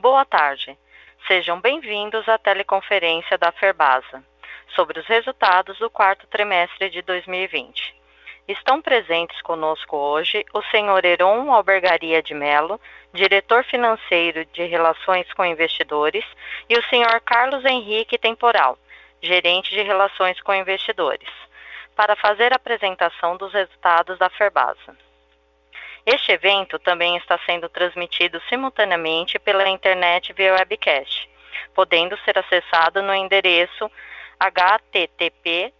Boa tarde. Sejam bem-vindos à teleconferência da Ferbasa sobre os resultados do quarto trimestre de 2020. Estão presentes conosco hoje o senhor Heron Albergaria de Melo, diretor financeiro de Relações com Investidores, e o senhor Carlos Henrique Temporal, gerente de Relações com Investidores, para fazer a apresentação dos resultados da Ferbasa. Este evento também está sendo transmitido simultaneamente pela internet via webcast, podendo ser acessado no endereço http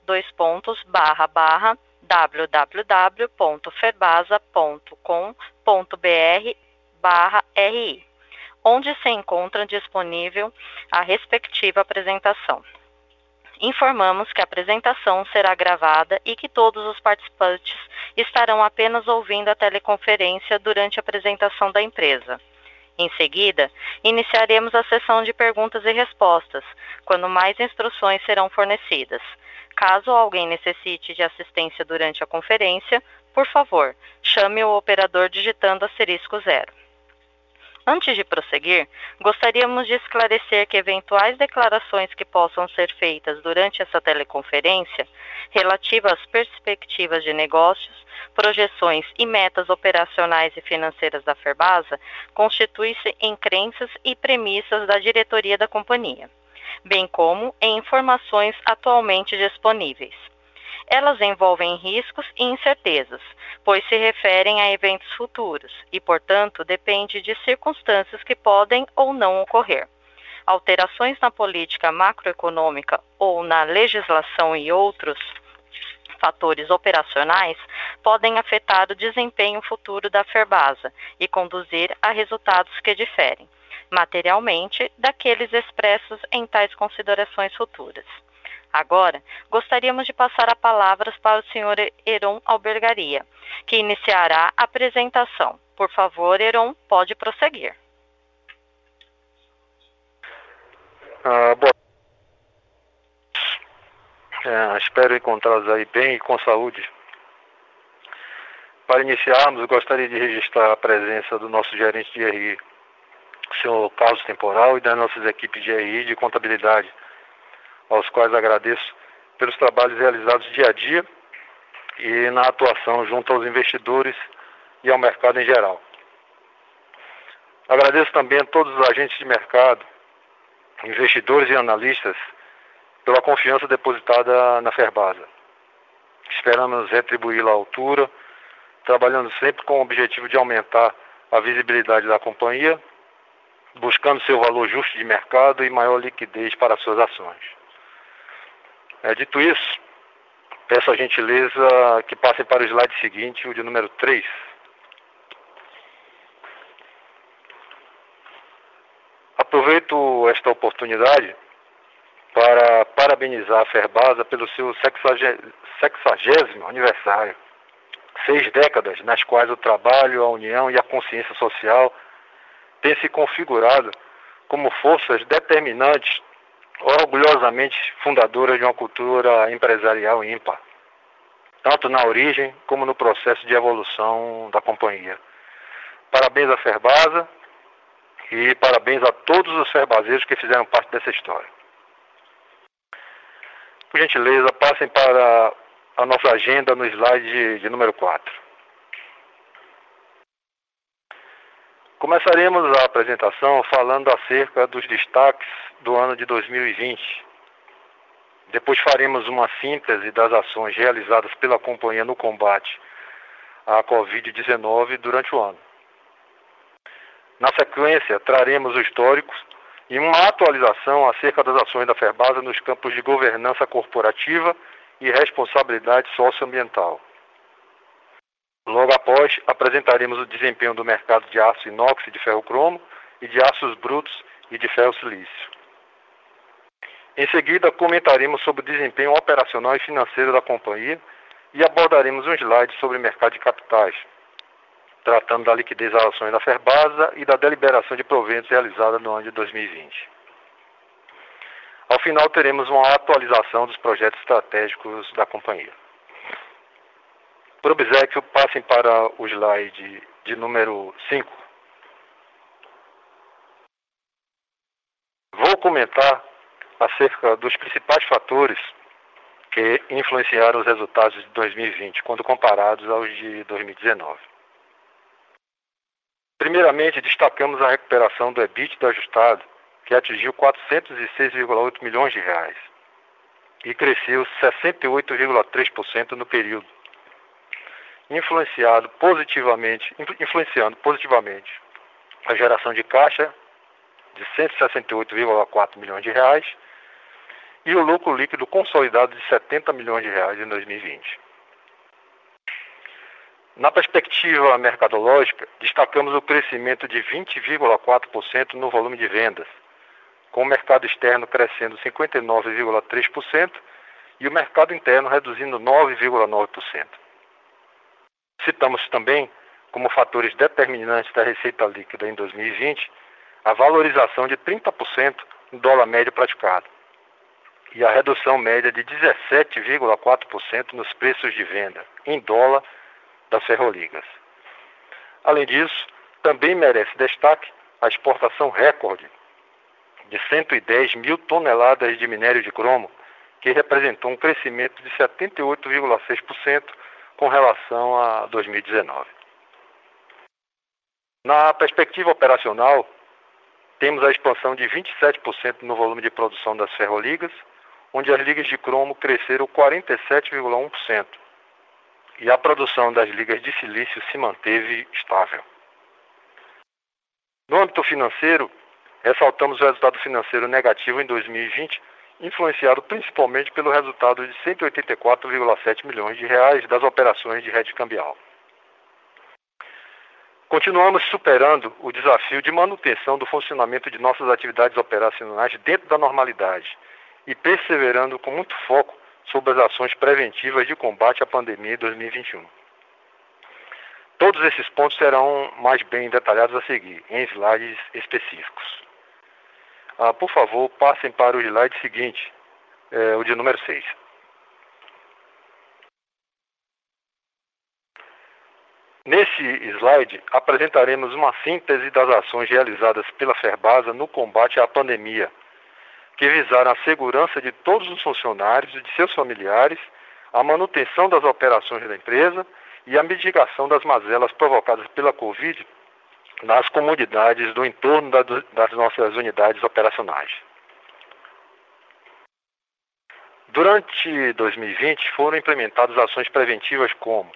www.ferbasa.com.br/ri, onde se encontra disponível a respectiva apresentação. Informamos que a apresentação será gravada e que todos os participantes estarão apenas ouvindo a teleconferência durante a apresentação da empresa. Em seguida, iniciaremos a sessão de perguntas e respostas, quando mais instruções serão fornecidas. Caso alguém necessite de assistência durante a conferência, por favor, chame o operador digitando asterisco zero. Antes de prosseguir, gostaríamos de esclarecer que eventuais declarações que possam ser feitas durante essa teleconferência, relativas às perspectivas de negócios, projeções e metas operacionais e financeiras da Ferbasa, constituem-se em crenças e premissas da diretoria da companhia, bem como em informações atualmente disponíveis elas envolvem riscos e incertezas, pois se referem a eventos futuros e, portanto, depende de circunstâncias que podem ou não ocorrer. Alterações na política macroeconômica ou na legislação e outros fatores operacionais podem afetar o desempenho futuro da Ferbasa e conduzir a resultados que diferem, materialmente, daqueles expressos em tais considerações futuras. Agora, gostaríamos de passar a palavra para o senhor Heron Albergaria, que iniciará a apresentação. Por favor, Heron, pode prosseguir. Ah, bom. É, espero encontrá-los aí bem e com saúde. Para iniciarmos, gostaria de registrar a presença do nosso gerente de RI, o senhor Carlos Temporal, e das nossas equipes de RI de contabilidade, aos quais agradeço pelos trabalhos realizados dia a dia e na atuação junto aos investidores e ao mercado em geral. Agradeço também a todos os agentes de mercado, investidores e analistas pela confiança depositada na Ferbasa. Esperamos retribuí-la à altura, trabalhando sempre com o objetivo de aumentar a visibilidade da companhia, buscando seu valor justo de mercado e maior liquidez para suas ações. É, dito isso, peço a gentileza que passem para o slide seguinte, o de número 3. Aproveito esta oportunidade para parabenizar a Ferbasa pelo seu sexagésimo aniversário. Seis décadas nas quais o trabalho, a união e a consciência social têm se configurado como forças determinantes orgulhosamente fundadora de uma cultura empresarial ímpar, tanto na origem como no processo de evolução da companhia. Parabéns à Ferbasa e parabéns a todos os ferbazeiros que fizeram parte dessa história. Por gentileza, passem para a nossa agenda no slide de, número 4. Começaremos a apresentação falando acerca dos destaques do ano de 2020. Depois faremos uma síntese das ações realizadas pela companhia no combate à Covid-19 durante o ano. Na sequência, traremos o histórico e uma atualização acerca das ações da Ferbasa nos campos de governança corporativa e responsabilidade socioambiental. Logo após, apresentaremos o desempenho do mercado de aço inox e de ferro cromo e de aços brutos e de ferro silício. Em seguida, comentaremos sobre o desempenho operacional e financeiro da companhia e abordaremos um slide sobre mercado de capitais, tratando da liquidez das ações da Ferbasa e da deliberação de proventos realizada no ano de 2020. Ao final, teremos uma atualização dos projetos estratégicos da companhia. Por obséquio, passem para o slide de número 5. comentar acerca dos principais fatores que influenciaram os resultados de 2020 quando comparados aos de 2019. Primeiramente, destacamos a recuperação do EBITDA ajustado, que atingiu 406,8 milhões de reais e cresceu 68,3% no período, influenciado positivamente, influenciando positivamente a geração de caixa de 168,4 milhões de reais e o lucro líquido consolidado de 70 milhões de reais em 2020. Na perspectiva mercadológica, destacamos o crescimento de 20,4% no volume de vendas, com o mercado externo crescendo 59,3% e o mercado interno reduzindo 9,9%. Citamos também como fatores determinantes da receita líquida em 2020 a valorização de 30% no dólar médio praticado e a redução média de 17,4% nos preços de venda em dólar das ferroligas. Além disso, também merece destaque a exportação recorde de 110 mil toneladas de minério de cromo, que representou um crescimento de 78,6% com relação a 2019. Na perspectiva operacional, temos a expansão de 27% no volume de produção das ferroligas, onde as ligas de cromo cresceram 47,1% e a produção das ligas de silício se manteve estável. No âmbito financeiro, ressaltamos o resultado financeiro negativo em 2020, influenciado principalmente pelo resultado de 184,7 milhões de reais das operações de rede cambial. Continuamos superando o desafio de manutenção do funcionamento de nossas atividades operacionais dentro da normalidade e perseverando com muito foco sobre as ações preventivas de combate à pandemia em 2021. Todos esses pontos serão mais bem detalhados a seguir, em slides específicos. Ah, por favor, passem para o slide seguinte, é, o de número 6. Nesse slide, apresentaremos uma síntese das ações realizadas pela Ferbasa no combate à pandemia que visaram a segurança de todos os funcionários e de seus familiares, a manutenção das operações da empresa e a mitigação das mazelas provocadas pela Covid nas comunidades do entorno das nossas unidades operacionais. Durante 2020 foram implementadas ações preventivas como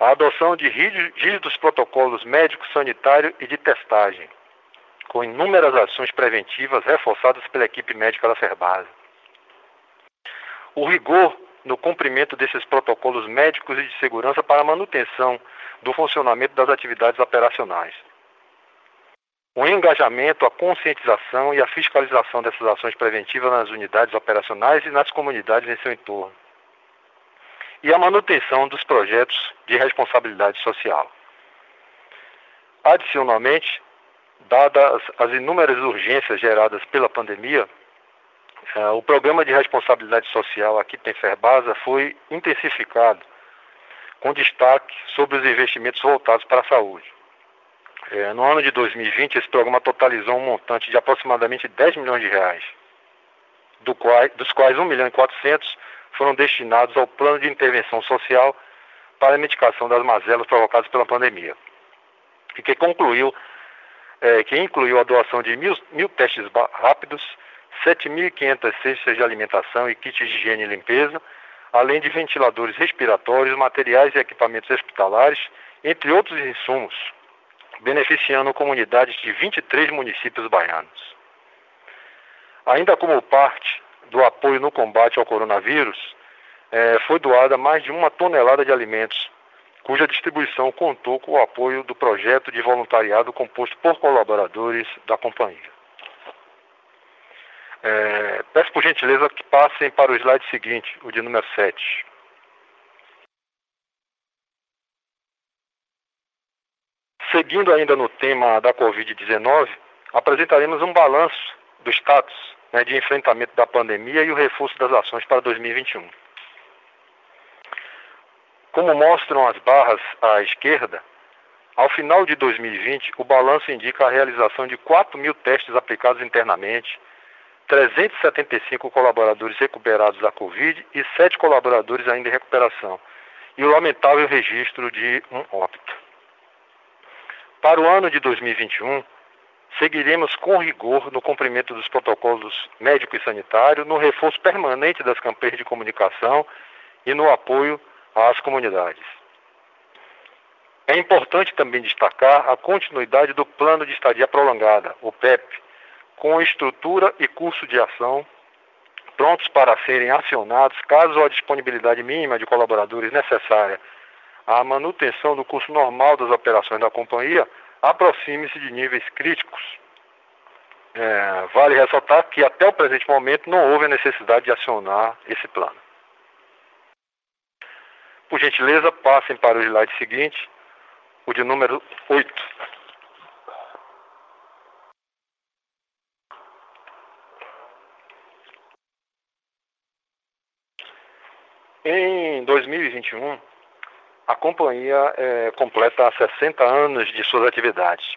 a adoção de rígidos protocolos médicos, sanitário e de testagem, com inúmeras ações preventivas reforçadas pela equipe médica da Ferbasa. O rigor no cumprimento desses protocolos médicos e de segurança para a manutenção do funcionamento das atividades operacionais. O engajamento, a conscientização e a fiscalização dessas ações preventivas nas unidades operacionais e nas comunidades em seu entorno. E a manutenção dos projetos de responsabilidade social. Adicionalmente, Dadas as inúmeras urgências geradas pela pandemia, eh, o programa de responsabilidade social aqui tem Ferbasa foi intensificado, com destaque sobre os investimentos voltados para a saúde. Eh, no ano de 2020, esse programa totalizou um montante de aproximadamente 10 milhões de reais, do qual, dos quais 1 milhão e 400 foram destinados ao plano de intervenção social para a mitigação das mazelas provocadas pela pandemia, e que concluiu é, que incluiu a doação de mil, mil testes rápidos, 7.500 cestas de alimentação e kits de higiene e limpeza, além de ventiladores respiratórios, materiais e equipamentos hospitalares, entre outros insumos, beneficiando comunidades de 23 municípios baianos. Ainda como parte do apoio no combate ao coronavírus, é, foi doada mais de uma tonelada de alimentos cuja distribuição contou com o apoio do projeto de voluntariado composto por colaboradores da companhia. É, peço por gentileza que passem para o slide seguinte, o de número 7. Seguindo ainda no tema da Covid-19, apresentaremos um balanço do status né, de enfrentamento da pandemia e o reforço das ações para 2021. Como mostram as barras à esquerda, Ao final de 2020, o balanço indica a realização de 4 mil testes aplicados internamente, 375 colaboradores recuperados da Covid e 7 colaboradores ainda em recuperação, e o lamentável registro de um óbito. Para o ano de 2021, seguiremos com rigor no cumprimento dos protocolos médico e sanitário, no reforço permanente das campanhas de comunicação e no apoio às comunidades. É importante também destacar a continuidade do Plano de Estadia Prolongada, o PEP, com estrutura e curso de ação prontos para serem acionados caso a disponibilidade mínima de colaboradores necessária à manutenção do curso normal das operações da companhia aproxime-se de níveis críticos. É, vale ressaltar que até o presente momento não houve a necessidade de acionar esse plano. Por gentileza, passem para o slide seguinte o de número 8. Em 2021, a companhia é, completa 60 anos de suas atividades.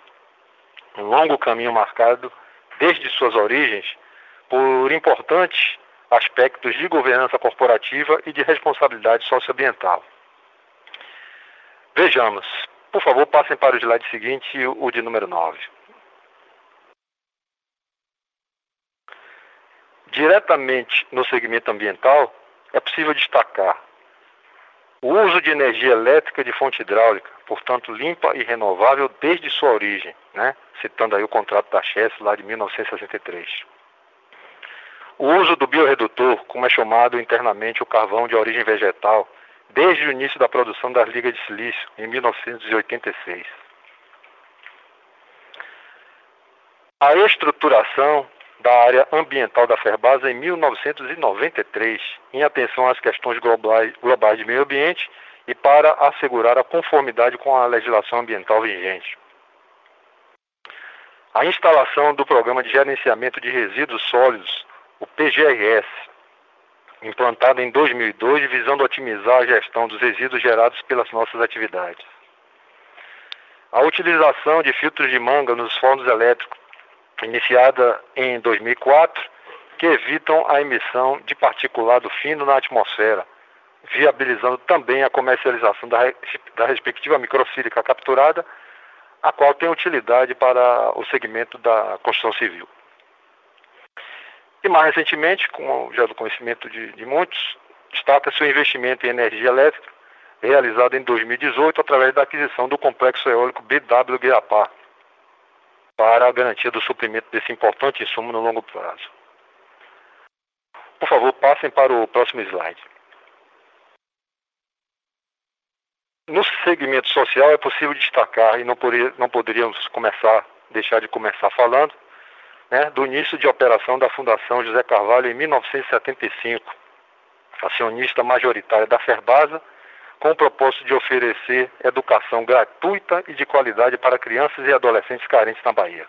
Um longo caminho marcado desde suas origens por importantes aspectos de governança corporativa e de responsabilidade socioambiental. Vejamos, por favor, passem para o slide seguinte, o de número 9. Diretamente no segmento ambiental, é possível destacar o uso de energia elétrica de fonte hidráulica, portanto limpa e renovável desde sua origem, né? citando aí o contrato da Chess lá de 1963. O uso do biorredutor, como é chamado internamente o carvão de origem vegetal, desde o início da produção das ligas de silício, em 1986. A estruturação da área ambiental da Ferbasa em 1993, em atenção às questões globais, globais de meio ambiente e para assegurar a conformidade com a legislação ambiental vigente. A instalação do Programa de Gerenciamento de Resíduos Sólidos, o PGRS, implantado em 2002, visando otimizar a gestão dos resíduos gerados pelas nossas atividades. A utilização de filtros de manga nos fornos elétricos, iniciada em 2004, que evitam a emissão de particulado fino na atmosfera, viabilizando também a comercialização da, da respectiva microfílica capturada, a qual tem utilidade para o segmento da construção civil. E mais recentemente, com já do conhecimento de, de muitos, destaca-se o investimento em energia elétrica realizado em 2018 através da aquisição do complexo eólico BW Guiapá, para a garantia do suprimento desse importante insumo no longo prazo. Por favor, passem para o próximo slide. No segmento social é possível destacar, e não, poderíamos começar, deixar de começar falando, né, do início de operação da Fundação José Carvalho em 1975, acionista majoritária da Ferbasa, com o propósito de oferecer educação gratuita e de qualidade para crianças e adolescentes carentes na Bahia.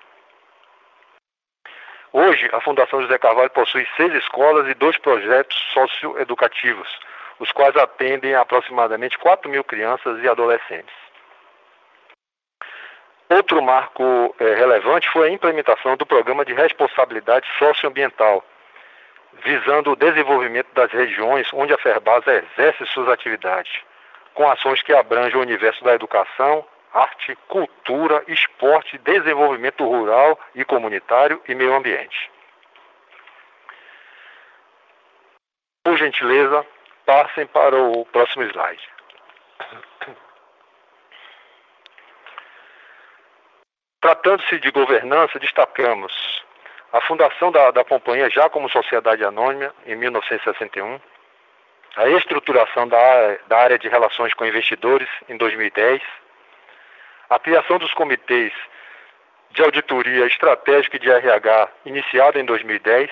Hoje, a Fundação José Carvalho possui seis escolas e dois projetos socioeducativos, os quais atendem aproximadamente 4 mil crianças e adolescentes. Outro marco é, relevante foi a implementação do Programa de Responsabilidade Socioambiental, visando o desenvolvimento das regiões onde a Ferbasa exerce suas atividades, com ações que abrangem o universo da educação, arte, cultura, esporte, desenvolvimento rural e comunitário e meio ambiente. Por gentileza, passem para o próximo slide. Tratando-se de governança, destacamos a fundação da, da companhia já como sociedade anônima em 1961, a estruturação da, da área de relações com investidores em 2010, a criação dos comitês de auditoria estratégica e de RH iniciada em 2010.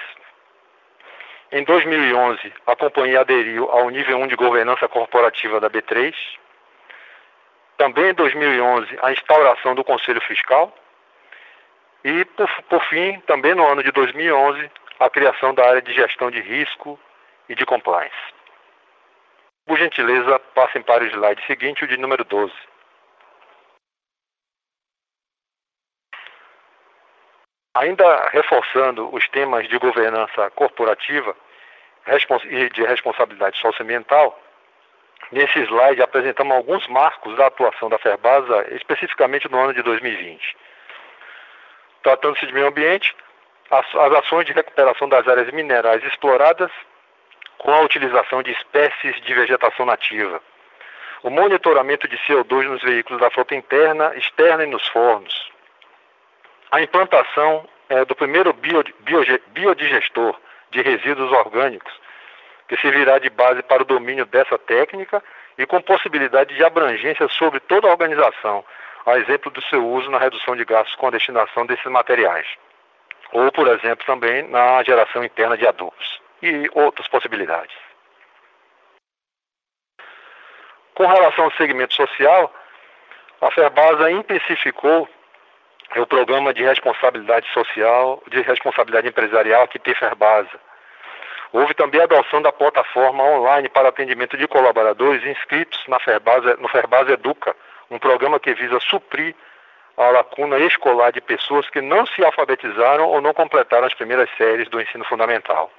Em 2011, a companhia aderiu ao nível 1 de governança corporativa da B3. Também em 2011, a instauração do Conselho Fiscal. E, por, por fim, também no ano de 2011, a criação da área de gestão de risco e de compliance. Por gentileza, passem para o slide seguinte, o de número 12. Ainda reforçando os temas de governança corporativa e de responsabilidade socioambiental, nesse slide apresentamos alguns marcos da atuação da Ferbasa, especificamente no ano de 2020. Tratando-se de meio ambiente, as, as ações de recuperação das áreas minerais exploradas com a utilização de espécies de vegetação nativa, o monitoramento de CO2 nos veículos da frota interna, externa e nos fornos, a implantação é, do primeiro bio, bio, biodigestor de resíduos orgânicos, que servirá de base para o domínio dessa técnica e com possibilidade de abrangência sobre toda a organização, a exemplo do seu uso na redução de gastos com a destinação desses materiais, ou, por exemplo, também na geração interna de adubos e outras possibilidades. Com relação ao segmento social, a Ferbasa intensificou o programa de responsabilidade social, de responsabilidade empresarial aqui tem Ferbasa. Houve também a adoção da plataforma online para atendimento de colaboradores inscritos na Ferbasa, no Ferbasa Educa, um programa que visa suprir a lacuna escolar de pessoas que não se alfabetizaram ou não completaram as primeiras séries do ensino fundamental.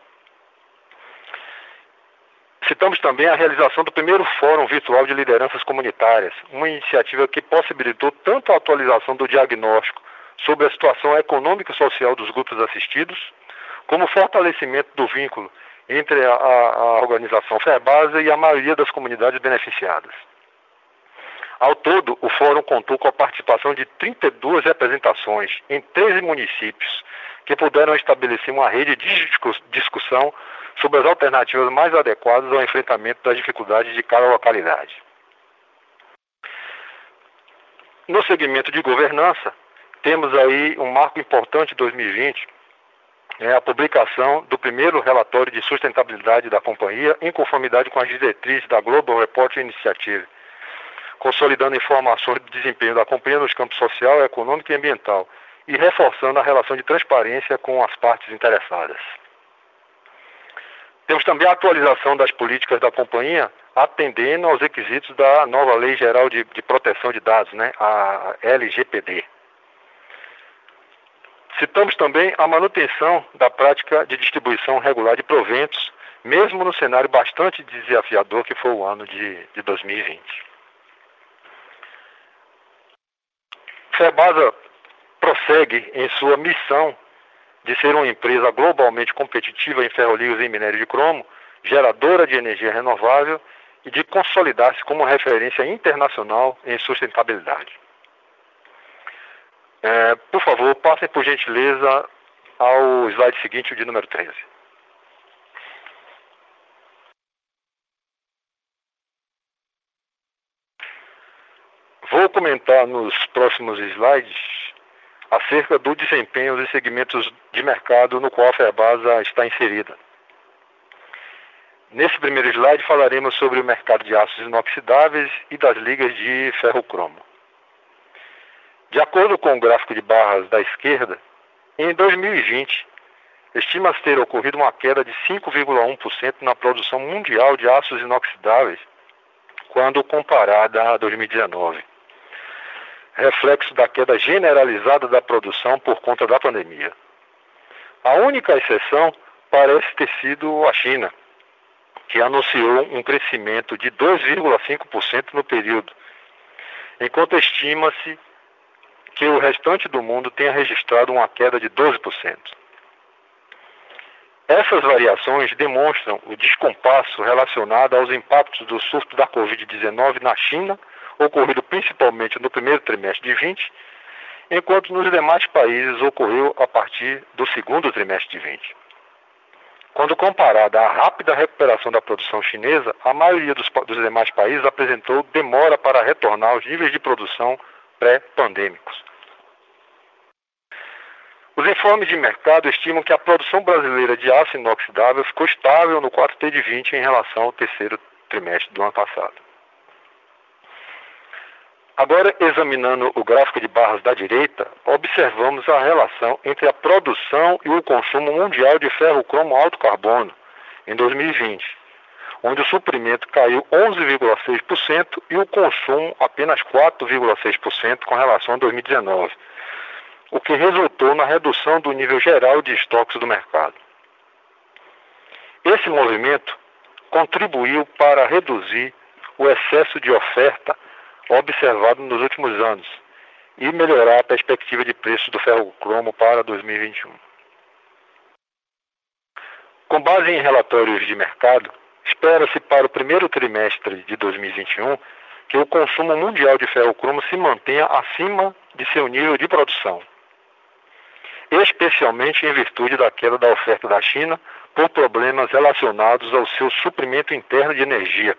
Citamos também a realização do primeiro Fórum Virtual de Lideranças Comunitárias, uma iniciativa que possibilitou tanto a atualização do diagnóstico sobre a situação econômica e social dos grupos assistidos, como o fortalecimento do vínculo entre a, a organização Ferbasa e a maioria das comunidades beneficiadas. Ao todo, o fórum contou com a participação de 32 representações em 13 municípios, que puderam estabelecer uma rede de discussão sobre as alternativas mais adequadas ao enfrentamento das dificuldades de cada localidade. No segmento de governança, temos aí um marco importante de 2020, é a publicação do primeiro relatório de sustentabilidade da companhia em conformidade com as diretrizes da Global Reporting Initiative, consolidando informações do desempenho da companhia nos campos social, econômico e ambiental e reforçando a relação de transparência com as partes interessadas. Temos também a atualização das políticas da companhia, atendendo aos requisitos da nova Lei Geral de, de Proteção de Dados, né, a LGPD. Citamos também a manutenção da prática de distribuição regular de proventos, mesmo no cenário bastante desafiador que foi o ano de, de 2020. Febasa prossegue em sua missão de ser uma empresa globalmente competitiva em ferrolios e minério de cromo, geradora de energia renovável e de consolidar-se como referência internacional em sustentabilidade. É, por favor, passem por gentileza ao slide seguinte, o de número 13. Vou comentar nos próximos slides acerca do desempenho dos segmentos de mercado no qual a Ferbasa está inserida. Nesse primeiro slide falaremos sobre o mercado de aços inoxidáveis e das ligas de ferro-cromo. De acordo com o gráfico de barras da esquerda, em 2020, estima-se ter ocorrido uma queda de 5,1% na produção mundial de aços inoxidáveis, quando comparada a 2019 reflexo da queda generalizada da produção por conta da pandemia. A única exceção parece ter sido a China, que anunciou um crescimento de 2,5% no período, enquanto estima-se que o restante do mundo tenha registrado uma queda de 12%. Essas variações demonstram o descompasso relacionado aos impactos do surto da Covid-19 na China ocorrido principalmente no primeiro trimestre de 20, enquanto nos demais países ocorreu a partir do segundo trimestre de 20. Quando comparada à rápida recuperação da produção chinesa, a maioria dos, dos demais países apresentou demora para retornar aos níveis de produção pré-pandêmicos. Os informes de mercado estimam que a produção brasileira de aço inoxidável ficou estável no 4T de 20 em relação ao terceiro trimestre do ano passado. Agora, examinando o gráfico de barras da direita, observamos a relação entre a produção e o consumo mundial de ferro-cromo alto carbono em 2020, onde o suprimento caiu 11,6% e o consumo apenas 4,6% com relação a 2019. o que resultou na redução do nível geral de estoques do mercado. Esse movimento contribuiu para reduzir o excesso de oferta observado nos últimos anos e melhorar a perspectiva de preço do ferro-cromo para 2021. Com base em relatórios de mercado, espera-se para o primeiro trimestre de 2021 que o consumo mundial de ferro-cromo se mantenha acima de seu nível de produção, especialmente em virtude da queda da oferta da China por problemas relacionados ao seu suprimento interno de energia,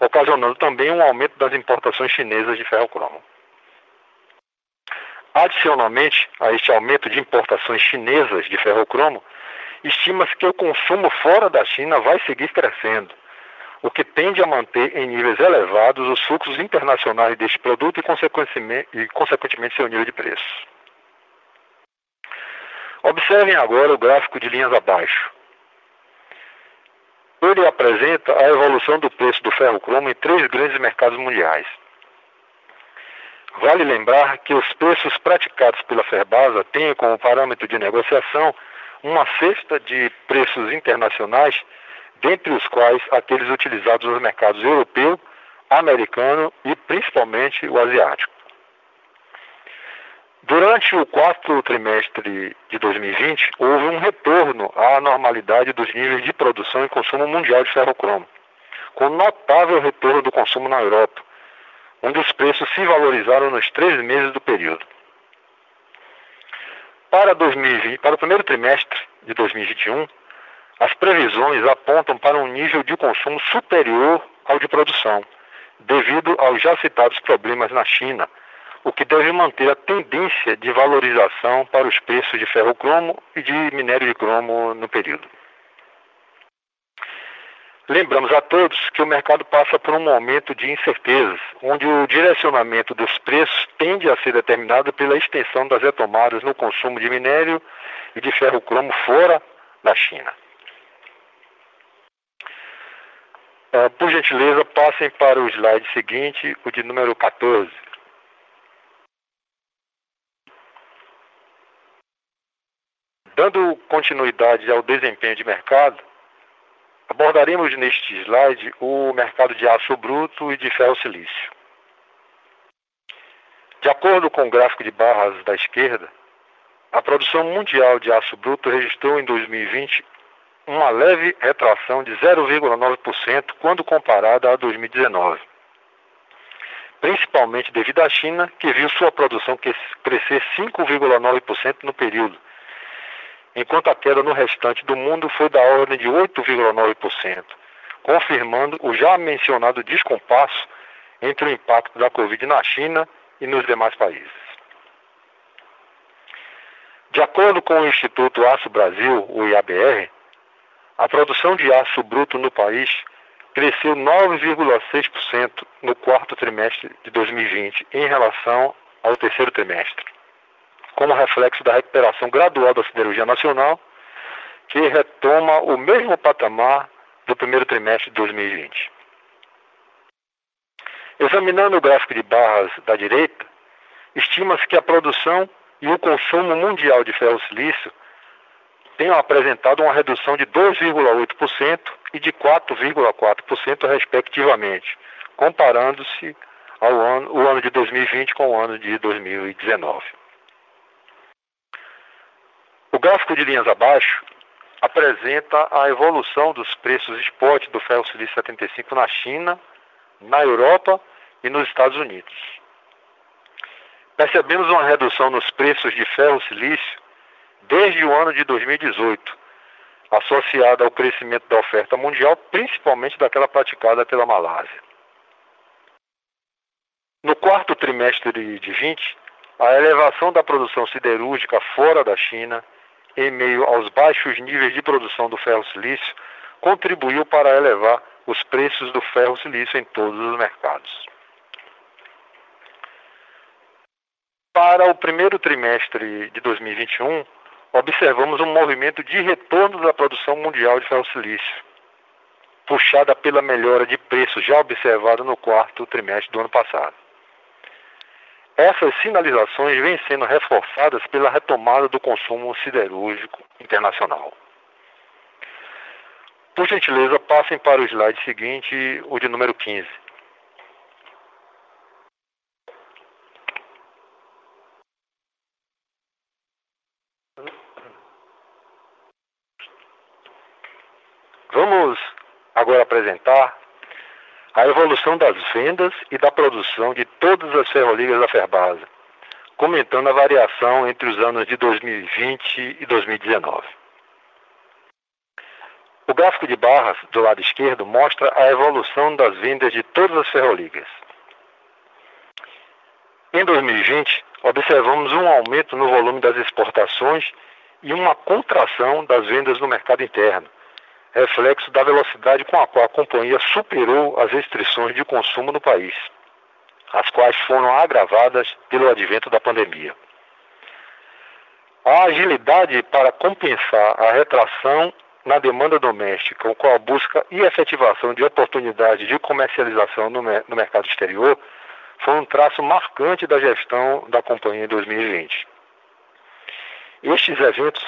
ocasionando também um aumento das importações chinesas de ferro-cromo. Adicionalmente a este aumento de importações chinesas de ferro-cromo, estima-se que o consumo fora da China vai seguir crescendo, o que tende a manter em níveis elevados os fluxos internacionais deste produto e, consequentemente, e, consequentemente seu nível de preço. Observem agora o gráfico de linhas abaixo. Ele apresenta a evolução do preço do ferro-cromo em três grandes mercados mundiais. Vale lembrar que os preços praticados pela Ferbasa têm como parâmetro de negociação uma cesta de preços internacionais dentre os quais aqueles utilizados nos mercados europeu, americano e principalmente o asiático. Durante o quarto trimestre de 2020, houve um retorno à normalidade dos níveis de produção e consumo mundial de ferro-cromo, com notável retorno do consumo na Europa, onde os preços se valorizaram nos três meses do período. Para, 2020, para o primeiro trimestre de 2021, as previsões apontam para um nível de consumo superior ao de produção, devido aos já citados problemas na China, o que deve manter a tendência de valorização para os preços de ferro-cromo e de minério de cromo no período. Lembramos a todos que o mercado passa por um momento de incertezas, onde o direcionamento dos preços tende a ser determinado pela extensão das retomadas no consumo de minério e de ferro-cromo fora da China. Uh, por gentileza, passem para o slide seguinte, o de número 14. Dando continuidade ao desempenho de mercado, abordaremos neste slide o mercado de aço bruto e de ferro silício. De acordo com o gráfico de barras da esquerda, a produção mundial de aço bruto registrou em 2020 uma leve retração de 0,9% quando comparada a 2019. Principalmente devido à China, que viu sua produção crescer 5,9% no período, enquanto a queda no restante do mundo foi da ordem de 8,9%, confirmando o já mencionado descompasso entre o impacto da Covid na China e nos demais países. De acordo com o Instituto Aço Brasil, o IABR, a produção de aço bruto no país cresceu 9,6% no quarto trimestre de 2020 em relação ao terceiro trimestre, como reflexo da recuperação gradual da siderurgia nacional, que retoma o mesmo patamar do primeiro trimestre de 2020. Examinando o gráfico de barras da direita, estima-se que a produção e o consumo mundial de ferro silício tenham apresentado uma redução de 2,8% e de 4,4%, respectivamente, comparando-se ao ano, o ano de 2020 com o ano de 2019. Gráfico de linhas abaixo apresenta a evolução dos preços spot do ferro silício 75 na China, na Europa e nos Estados Unidos. Percebemos uma redução nos preços de ferro silício desde o ano de 2018, associada ao crescimento da oferta mundial, principalmente daquela praticada pela Malásia. No quarto trimestre de 20, a elevação da produção siderúrgica fora da China, em meio aos baixos níveis de produção do ferro silício, contribuiu para elevar os preços do ferro silício em todos os mercados. Para o primeiro trimestre de 2021, observamos um movimento de retorno da produção mundial de ferro-silício, puxada pela melhora de preço já observada no quarto trimestre do ano passado. Essas sinalizações vêm sendo reforçadas pela retomada do consumo siderúrgico internacional. Por gentileza, passem para o slide seguinte, o de número 15. Vamos agora apresentar a evolução das vendas e da produção de todas as ferroligas da Ferbasa, comentando a variação entre os anos de 2020 e 2019. O gráfico de barras do lado esquerdo mostra a evolução das vendas de todas as ferroligas. Em 2020, observamos um aumento no volume das exportações e uma contração das vendas no mercado interno, reflexo da velocidade com a qual a companhia superou as restrições de consumo no país, as quais foram agravadas pelo advento da pandemia. A agilidade para compensar a retração na demanda doméstica, com a busca e efetivação de oportunidades de comercialização no, no mercado exterior, foi um traço marcante da gestão da companhia em 2020. Estes eventos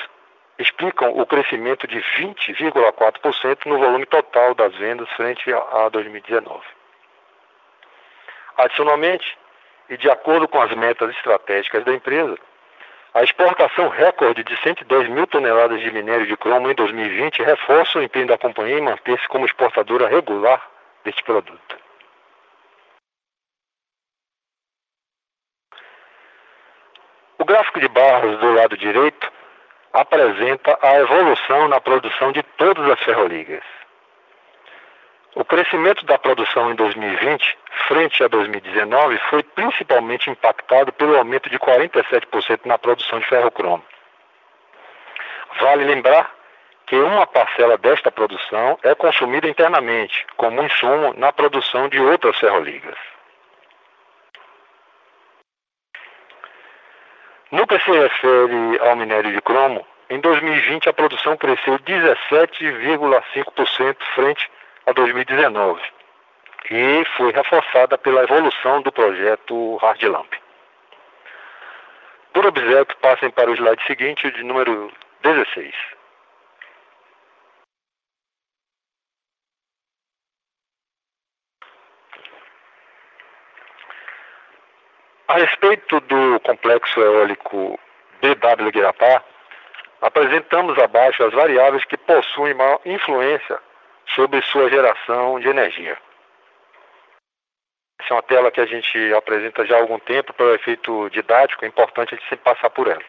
explicam o crescimento de 20,4% no volume total das vendas frente a 2019. Adicionalmente, e de acordo com as metas estratégicas da empresa, a exportação recorde de 110 mil toneladas de minério de cromo em 2020 reforça o empenho da companhia em manter-se como exportadora regular deste produto. O gráfico de barras do lado direito apresenta a evolução na produção de todas as ferroligas. O crescimento da produção em 2020, frente a 2019, foi principalmente impactado pelo aumento de 47% na produção de ferro-cromo. Vale lembrar que uma parcela desta produção é consumida internamente, como insumo na produção de outras ferroligas. No que se refere ao minério de cromo, em 2020 a produção cresceu 17,5% frente a 2019 e foi reforçada pela evolução do projeto Hard Lamp. Por obséquio, passem para o slide seguinte, de número 16. A respeito do complexo eólico BW Guirapá, apresentamos abaixo as variáveis que possuem maior influência sobre sua geração de energia. Essa é uma tela que a gente apresenta já há algum tempo para o efeito didático, é importante a gente sempre passar por ela.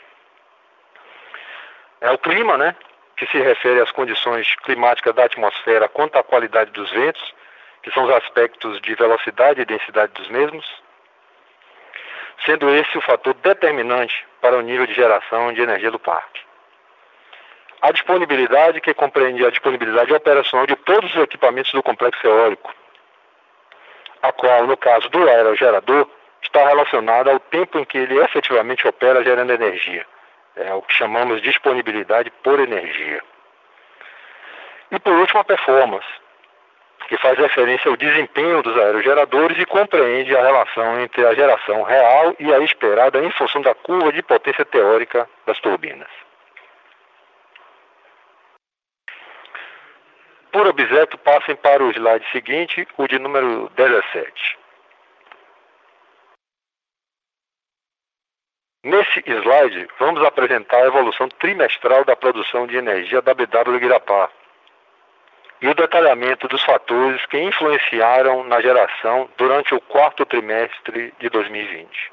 É o clima, né, que se refere às condições climáticas da atmosfera quanto à qualidade dos ventos, que são os aspectos de velocidade e densidade dos mesmos, sendo esse o fator determinante para o nível de geração de energia do parque. A disponibilidade, que compreende a disponibilidade operacional de todos os equipamentos do complexo eólico, a qual, no caso do aerogerador, está relacionada ao tempo em que ele efetivamente opera gerando energia. É o que chamamos de disponibilidade por energia. E por último, a performance, que faz referência ao desempenho dos aerogeradores e compreende a relação entre a geração real e a esperada em função da curva de potência teórica das turbinas. Por objeto, passem para o slide seguinte, o de número 17. Nesse slide, vamos apresentar a evolução trimestral da produção de energia da BW Guirapá, e o detalhamento dos fatores que influenciaram na geração durante o quarto trimestre de 2020.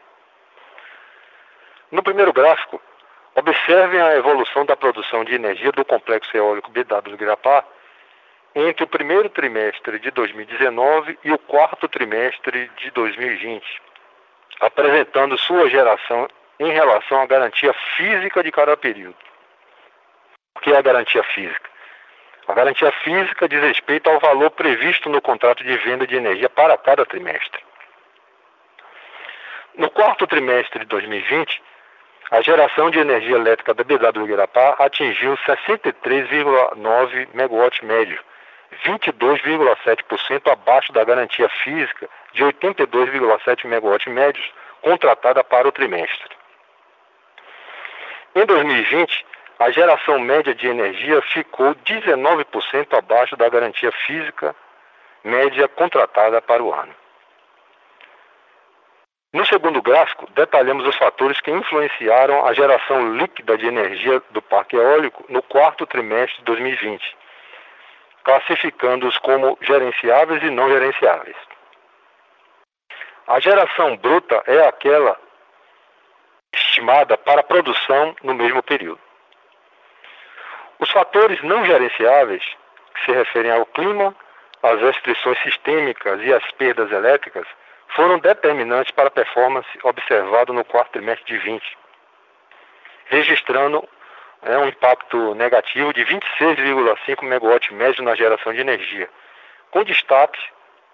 No primeiro gráfico, observem a evolução da produção de energia do complexo eólico BW Grapá entre o primeiro trimestre de 2019 e o quarto trimestre de 2020, apresentando sua geração em relação à garantia física de cada período. O que é a garantia física? A garantia física diz respeito ao valor previsto no contrato de venda de energia para cada trimestre. No quarto trimestre de 2020, a geração de energia elétrica da BW Guirapá atingiu 63,9 MW médio, 22,7% abaixo da garantia física de 82,7 MW médios contratada para o trimestre. Em 2020, a geração média de energia ficou 19% abaixo da garantia física média contratada para o ano. No segundo gráfico, detalhamos os fatores que influenciaram a geração líquida de energia do parque eólico no quarto trimestre de 2020, classificando-os como gerenciáveis e não gerenciáveis. A geração bruta é aquela estimada para a produção no mesmo período. Os fatores não gerenciáveis, que se referem ao clima, às restrições sistêmicas e às perdas elétricas, foram determinantes para a performance observada no quarto trimestre de 20, registrando é, um impacto negativo de 26,5 MW médio na geração de energia, com destaque,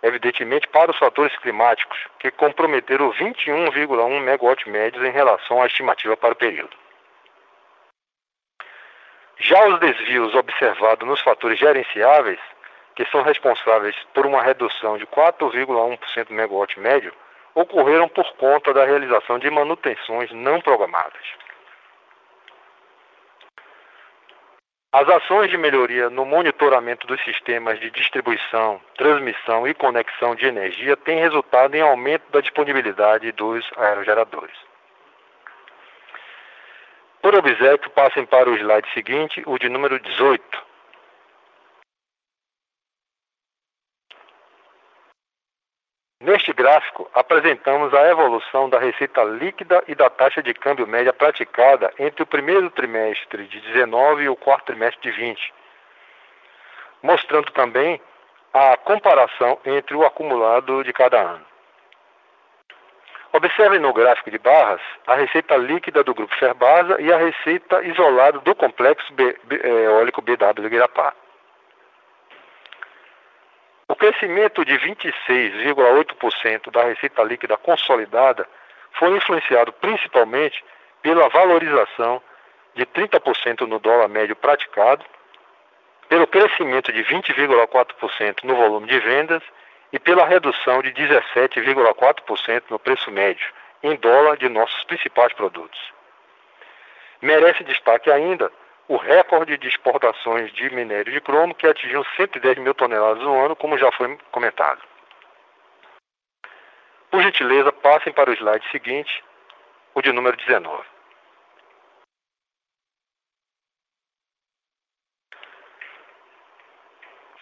evidentemente, para os fatores climáticos, que comprometeram 21,1 MW médios em relação à estimativa para o período. Já os desvios observados nos fatores gerenciáveis que são responsáveis por uma redução de 4,1% do megawatt médio, ocorreram por conta da realização de manutenções não programadas. As ações de melhoria no monitoramento dos sistemas de distribuição, transmissão e conexão de energia têm resultado em aumento da disponibilidade dos aerogeradores. Por obséquio, passem para o slide seguinte, o de número 18, Neste gráfico, apresentamos a evolução da receita líquida e da taxa de câmbio média praticada entre o primeiro trimestre de 19 e o quarto trimestre de 20, mostrando também a comparação entre o acumulado de cada ano. Observem no gráfico de barras a receita líquida do grupo Ferbasa e a receita isolada do complexo eólico BW Guirapá. O crescimento de 26,8% da receita líquida consolidada foi influenciado principalmente pela valorização de 30% no dólar médio praticado, pelo crescimento de 20,4% no volume de vendas e pela redução de 17,4% no preço médio em dólar de nossos principais produtos. Merece destaque ainda o recorde de exportações de minério de cromo, que atingiu 110 mil toneladas no ano, como já foi comentado. Por gentileza, passem para o slide seguinte, o de número 19.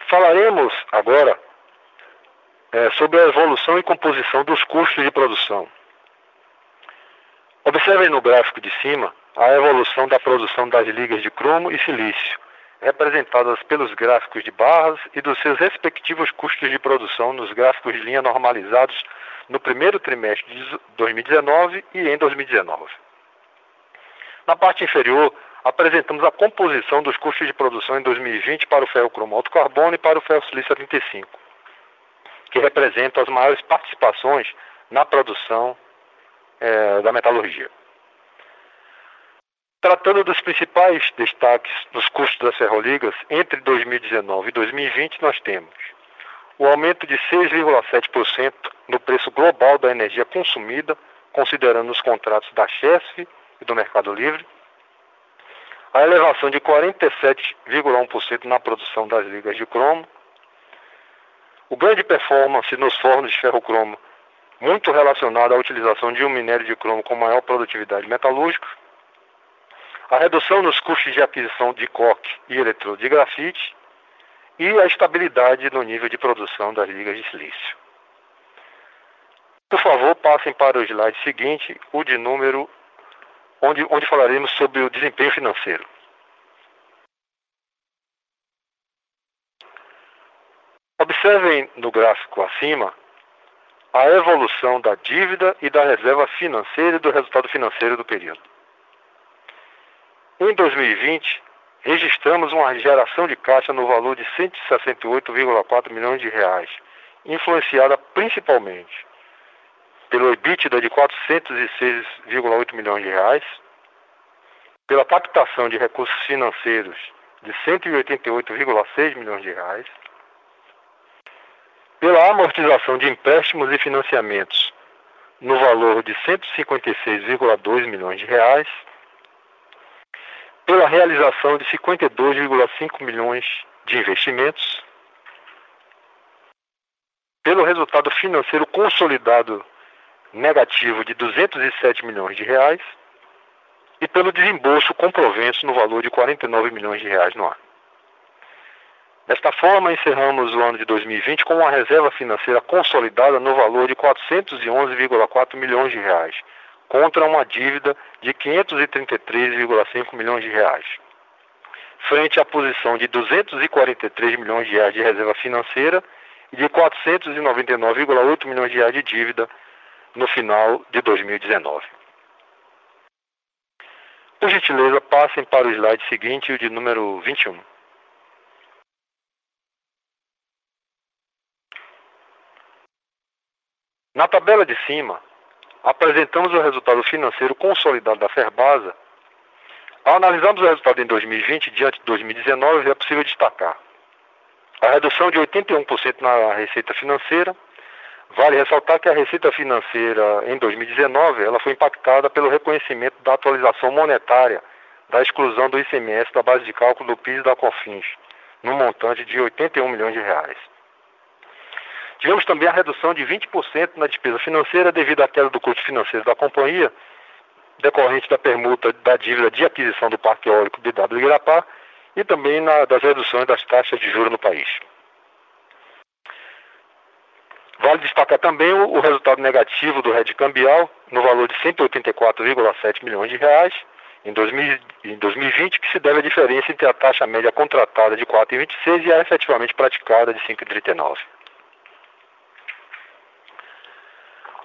Falaremos agora é, sobre a evolução e composição dos custos de produção. Observem no gráfico de cima a evolução da produção das ligas de cromo e silício, representadas pelos gráficos de barras e dos seus respectivos custos de produção nos gráficos de linha normalizados no primeiro trimestre de 2019 e em 2019. Na parte inferior, apresentamos a composição dos custos de produção em 2020 para o ferro cromo alto carbono e para o ferro silício 35, que representam as maiores participações na produção é, da metalurgia. Tratando dos principais destaques dos custos das ferroligas, entre 2019 e 2020 nós temos o aumento de 6,7% no preço global da energia consumida, considerando os contratos da Chesf e do Mercado Livre, a elevação de 47,1% na produção das ligas de cromo, o grande performance nos fornos de ferrocromo, muito relacionado à utilização de um minério de cromo com maior produtividade metalúrgica, a redução nos custos de aquisição de coque e eletrodo de grafite e a estabilidade no nível de produção das ligas de silício. Por favor, passem para o slide seguinte, o de número, onde, onde falaremos sobre o desempenho financeiro. Observem no gráfico acima a evolução da dívida e da reserva financeira e do resultado financeiro do período. Em 2020, registramos uma geração de caixa no valor de 168,4 milhões de reais, influenciada principalmente pelo EBITDA de 406,8 milhões de reais, pela captação de recursos financeiros de 188,6 milhões de reais, pela amortização de empréstimos e financiamentos no valor de 156,2 milhões de reais, pela realização de 52,5 milhões de investimentos, pelo resultado financeiro consolidado negativo de 207 milhões de reais e pelo desembolso com proventos no valor de 49 milhões de reais no ano. Desta forma, encerramos o ano de 2020 com uma reserva financeira consolidada no valor de 411,4 milhões de reais, contra uma dívida de 533,5 milhões de reais. Frente à posição de 243 milhões de reais de reserva financeira e de 499,8 milhões de reais de dívida no final de 2019. Por gentileza, passem para o slide seguinte, o de número 21. Na tabela de cima, apresentamos o resultado financeiro consolidado da Ferbasa. Ao analisarmos o resultado em 2020 diante de 2019, é possível destacar a redução de 81% na receita financeira. Vale ressaltar que a receita financeira em 2019 ela foi impactada pelo reconhecimento da atualização monetária da exclusão do ICMS da base de cálculo do PIS e da COFINS, no montante de 81 milhões de reais. Tivemos também a redução de 20% na despesa financeira devido à queda do custo financeiro da companhia, decorrente da permuta da dívida de aquisição do parque eólico BW Irapá e também na, das reduções das taxas de juros no país. Vale destacar também o, o resultado negativo do RED cambial, no valor de 184,7 milhões de reais em, 2000, em 2020, que se deve à diferença entre a taxa média contratada de 4,26 e a efetivamente praticada de 5,39.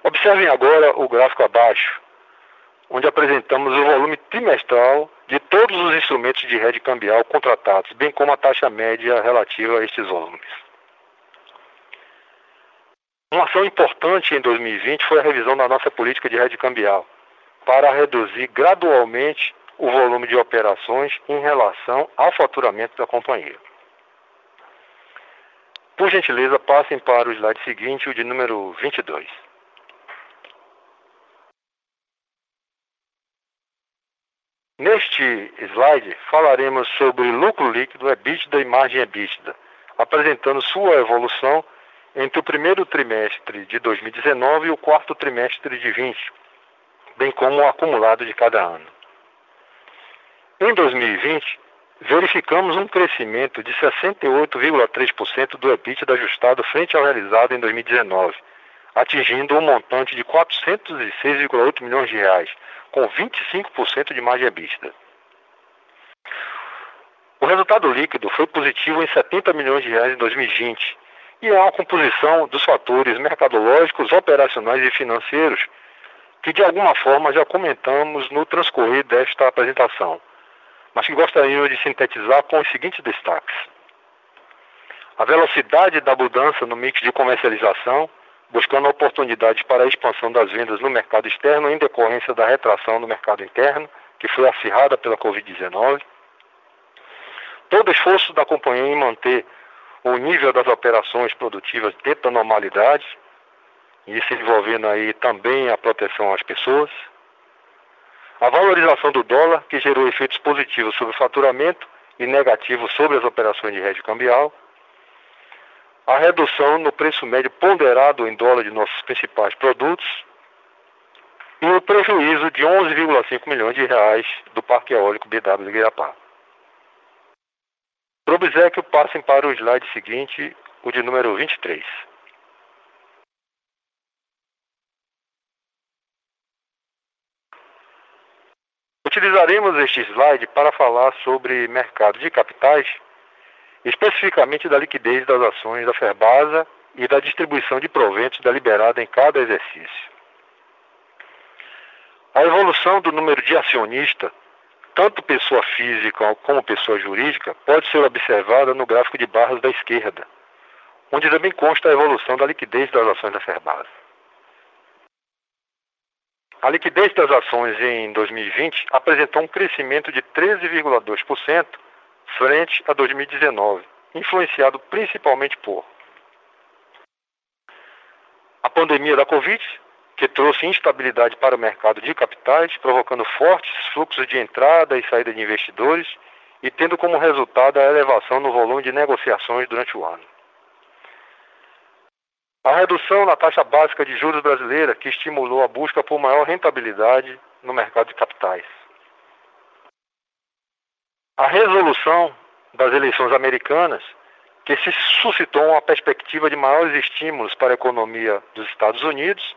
Observem agora o gráfico abaixo, onde apresentamos o volume trimestral de todos os instrumentos de rede cambial contratados, bem como a taxa média relativa a estes volumes. Uma ação importante em 2020 foi a revisão da nossa política de rede cambial, para reduzir gradualmente o volume de operações em relação ao faturamento da companhia. Por gentileza, passem para o slide seguinte, o de número 22. Neste slide falaremos sobre lucro líquido, EBITDA e margem EBITDA, apresentando sua evolução entre o primeiro trimestre de 2019 e o quarto trimestre de 2020, bem como o acumulado de cada ano. Em 2020, verificamos um crescimento de 68,3% do EBITDA ajustado frente ao realizado em 2019, atingindo um montante de 406,8 milhões de reais, com 25% de margem EBITDA. O resultado líquido foi positivo em 70 milhões de reais em 2020 e é uma composição dos fatores mercadológicos, operacionais e financeiros que de alguma forma já comentamos no transcorrer desta apresentação, mas que gostaria de sintetizar com os seguintes destaques. A velocidade da mudança no mix de comercialização, buscando oportunidades para a expansão das vendas no mercado externo em decorrência da retração no mercado interno, que foi acirrada pela Covid-19. Todo esforço da companhia em manter o nível das operações produtivas dentro da normalidade, e isso envolvendo aí também a proteção às pessoas. A valorização do dólar, que gerou efeitos positivos sobre o faturamento e negativos sobre as operações de rede cambial a redução no preço médio ponderado em dólar de nossos principais produtos e o prejuízo de 11,5 milhões de reais do parque eólico BW de Guirapá. Para obséquio, passem para o slide seguinte, o de número 23. Utilizaremos este slide para falar sobre mercado de capitais especificamente da liquidez das ações da Ferbasa e da distribuição de proventos deliberada em cada exercício. A evolução do número de acionistas, tanto pessoa física como pessoa jurídica, pode ser observada no gráfico de barras da esquerda, onde também consta a evolução da liquidez das ações da Ferbasa. A liquidez das ações em 2020 apresentou um crescimento de 13,2% frente a 2019, influenciado principalmente por a pandemia da Covid, que trouxe instabilidade para o mercado de capitais, provocando fortes fluxos de entrada e saída de investidores e tendo como resultado a elevação no volume de negociações durante o ano. A redução na taxa básica de juros brasileira, que estimulou a busca por maior rentabilidade no mercado de capitais. A resolução das eleições americanas, que se suscitou uma perspectiva de maiores estímulos para a economia dos Estados Unidos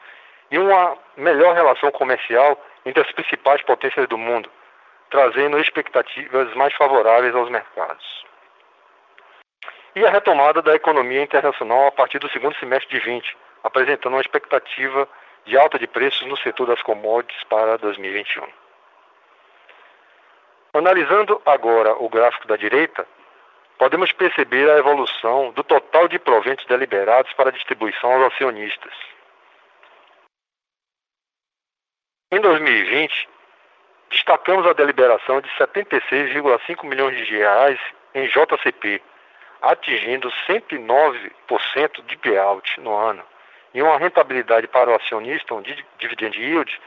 e uma melhor relação comercial entre as principais potências do mundo, trazendo expectativas mais favoráveis aos mercados. E a retomada da economia internacional a partir do segundo semestre de 20, apresentando uma expectativa de alta de preços no setor das commodities para 2021. Analisando agora o gráfico da direita, podemos perceber a evolução do total de proventos deliberados para distribuição aos acionistas. Em 2020, destacamos a deliberação de 76,5 milhões de reais em JCP, atingindo 109% de payout no ano, e uma rentabilidade para o acionista, um dividend yield,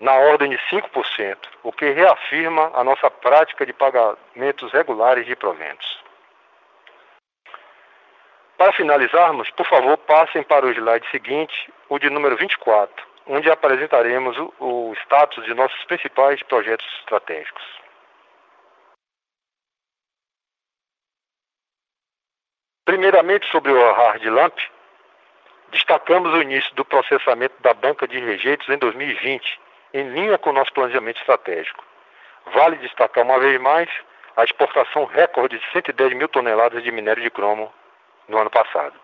na ordem de 5%, o que reafirma a nossa prática de pagamentos regulares de proventos. Para finalizarmos, por favor, passem para o slide seguinte, o de número 24, onde apresentaremos o, o status de nossos principais projetos estratégicos. Primeiramente, sobre o Hard Lamp, destacamos o início do processamento da banca de rejeitos em 2020, em linha com o nosso planejamento estratégico. Vale destacar uma vez mais a exportação recorde de 110 mil toneladas de minério de cromo no ano passado.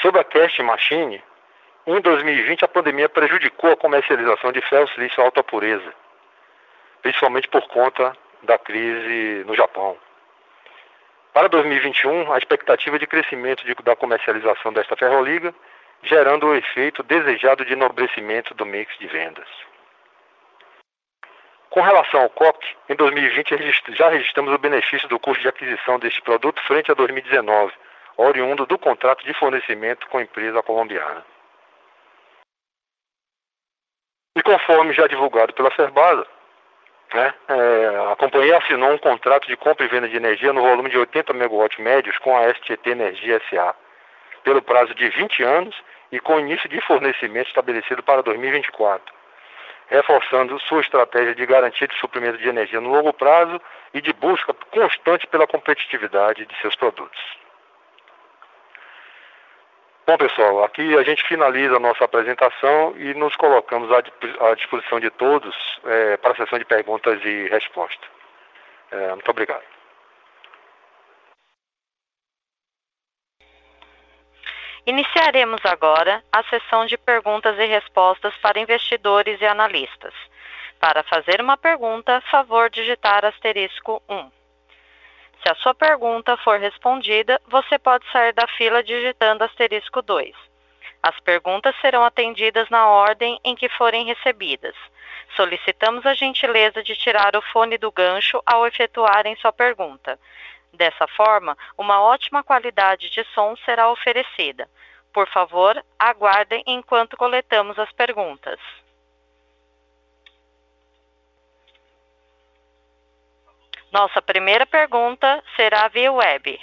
Sobre a Cash Machine, em 2020 a pandemia prejudicou a comercialização de ferro silício alta pureza, principalmente por conta da crise no Japão. Para 2021, a expectativa de crescimento de, da comercialização desta ferroliga, gerando o efeito desejado de enobrecimento do mix de vendas. Com relação ao COP, em 2020 já registramos o benefício do custo de aquisição deste produto frente a 2019, oriundo do contrato de fornecimento com a empresa colombiana. E conforme já divulgado pela Ferbasa, né? É, a companhia assinou um contrato de compra e venda de energia no volume de 80 megawatts médios com a STT Energia SA, pelo prazo de 20 anos e com início de fornecimento estabelecido para 2024, reforçando sua estratégia de garantia de suprimento de energia no longo prazo e de busca constante pela competitividade de seus produtos. Bom, pessoal, aqui a gente finaliza a nossa apresentação e nos colocamos à disposição de todos é, para a sessão de perguntas e respostas. É, muito obrigado. Iniciaremos agora a sessão de perguntas e respostas para investidores e analistas. Para fazer uma pergunta, favor digitar asterisco 1. Se a sua pergunta for respondida, você pode sair da fila digitando asterisco 2. As perguntas serão atendidas na ordem em que forem recebidas. Solicitamos a gentileza de tirar o fone do gancho ao efetuarem sua pergunta. Dessa forma, uma ótima qualidade de som será oferecida. Por favor, aguardem enquanto coletamos as perguntas. Nossa primeira pergunta será via web.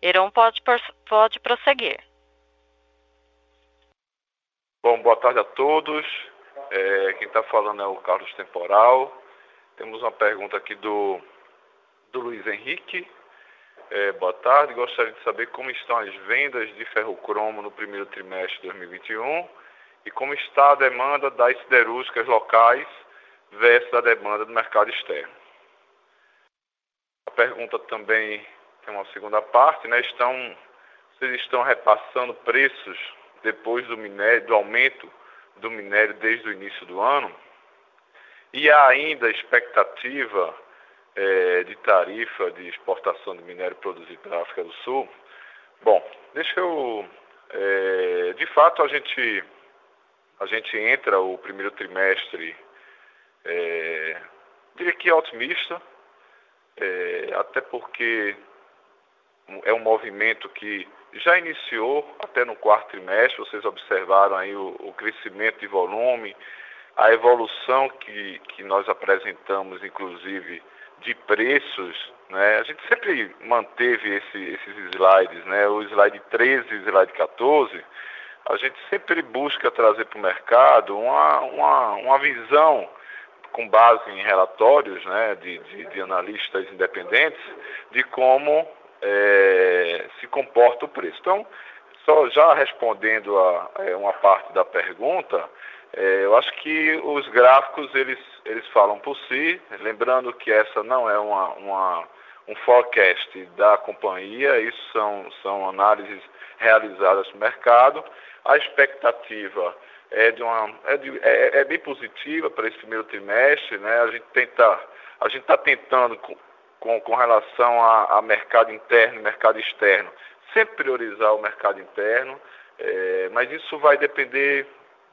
Heron pode, pode prosseguir. Bom, boa tarde a todos. É, quem está falando é o Carlos Temporal. Temos uma pergunta aqui do, do Luiz Henrique. É, boa tarde. Gostaria de saber como estão as vendas de ferrocromo no primeiro trimestre de 2021 e como está a demanda das siderúrgicas locais versus a demanda do mercado externo. A pergunta também tem uma segunda parte, né? Estão, vocês estão repassando preços depois do minério, do aumento do minério desde o início do ano? E há ainda expectativa é, de tarifa de exportação de minério produzido pela África do Sul? Bom, deixa eu. É, de fato, a gente, a gente entra o primeiro trimestre, é, diria que otimista, é, até porque é um movimento que já iniciou até no quarto trimestre, vocês observaram aí o, o crescimento de volume, a evolução que, que nós apresentamos, inclusive, de preços, né? A gente sempre manteve esse, esses slides, né? O slide 13 e o slide 14, a gente sempre busca trazer para o mercado uma, uma, uma visão com base em relatórios né, de, de, de analistas independentes de como é, se comporta o preço. Então, só já respondendo a, é, uma parte da pergunta, é, eu acho que os gráficos eles, eles falam por si, lembrando que essa não é uma, uma um forecast da companhia, isso são, são análises realizadas no mercado. A expectativa é, de uma, é, de, é, é bem positiva para esse primeiro trimestre, né? A gente tenta, a gente está tentando com, com, com, relação a, a, mercado interno e mercado externo, sempre priorizar o mercado interno, é, mas isso vai depender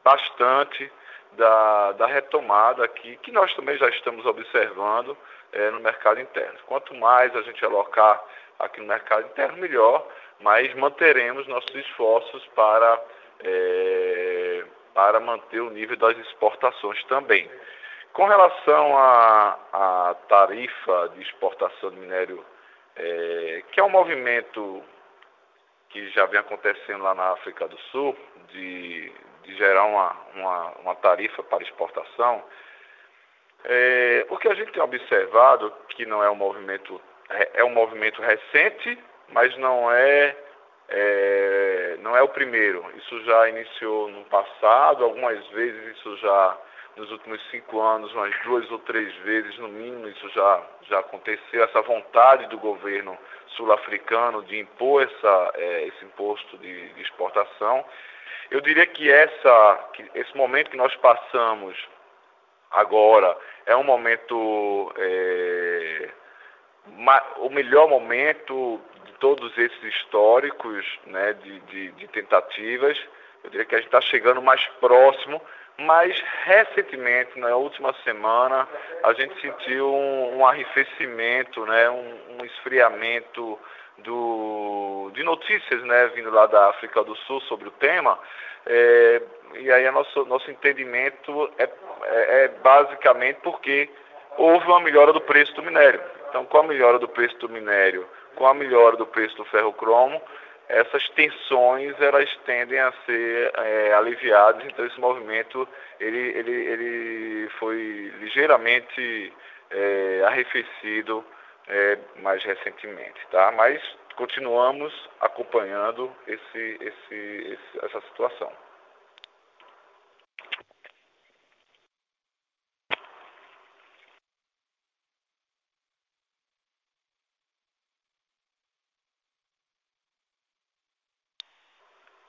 bastante da, da retomada aqui, que nós também já estamos observando é, no mercado interno. Quanto mais a gente alocar aqui no mercado interno, melhor, mas manteremos nossos esforços para é, para manter o nível das exportações também. Com relação à, tarifa de exportação de minério, é, que é um movimento que já vem acontecendo lá na África do Sul, de, de gerar uma, uma, uma, tarifa para exportação, é, o que a gente tem observado, que não é um movimento, é, é um movimento recente, mas não é é, não é o primeiro. Isso já iniciou no passado, algumas vezes isso já nos últimos cinco anos, umas duas ou três vezes no mínimo, isso já, já aconteceu, essa vontade do governo sul-africano de impor essa, é, esse imposto de, de, exportação. Eu diria que, essa, que esse momento que nós passamos agora é um momento, é, o melhor momento todos esses históricos né, de, de, de tentativas. Eu diria que a gente está chegando mais próximo, mas recentemente, na última semana, a gente sentiu um, um arrefecimento, né, um, um esfriamento do, de notícias né, vindo lá da África do Sul sobre o tema. É, e aí, nosso, nosso entendimento é, é, é basicamente porque houve uma melhora do preço do minério. Então, com a melhora do preço do minério com a melhora do preço do ferro-cromo, essas tensões elas tendem a ser é, aliviadas, então esse movimento ele, ele, ele foi ligeiramente é, arrefecido é, mais recentemente, tá? Mas continuamos acompanhando esse, esse, esse, essa situação.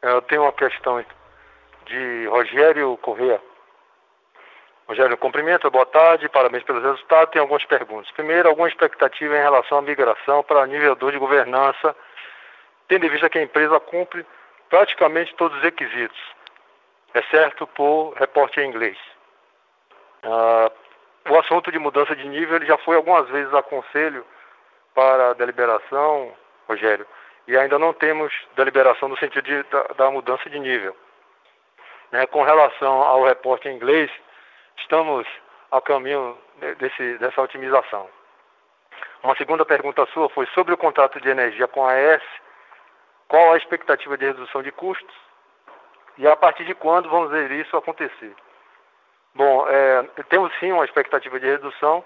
Eu tenho uma questão de Rogério Corrêa. Rogério, cumprimento, boa tarde, parabéns pelos resultados. Tenho algumas perguntas. Primeiro, alguma expectativa em relação à migração para nível 2 de governança, tendo em vista que a empresa cumpre praticamente todos os requisitos, exceto por reporte em inglês. Ah, o assunto de mudança de nível ele já foi algumas vezes a conselho para deliberação, Rogério e ainda não temos deliberação no sentido de, da, da, mudança de nível. Né, com relação ao reporte em inglês, estamos a caminho desse, dessa otimização. Uma segunda pergunta sua foi sobre o contrato de energia com a AES, qual a expectativa de redução de custos e a partir de quando vamos ver isso acontecer. Bom, é, temos sim uma expectativa de redução,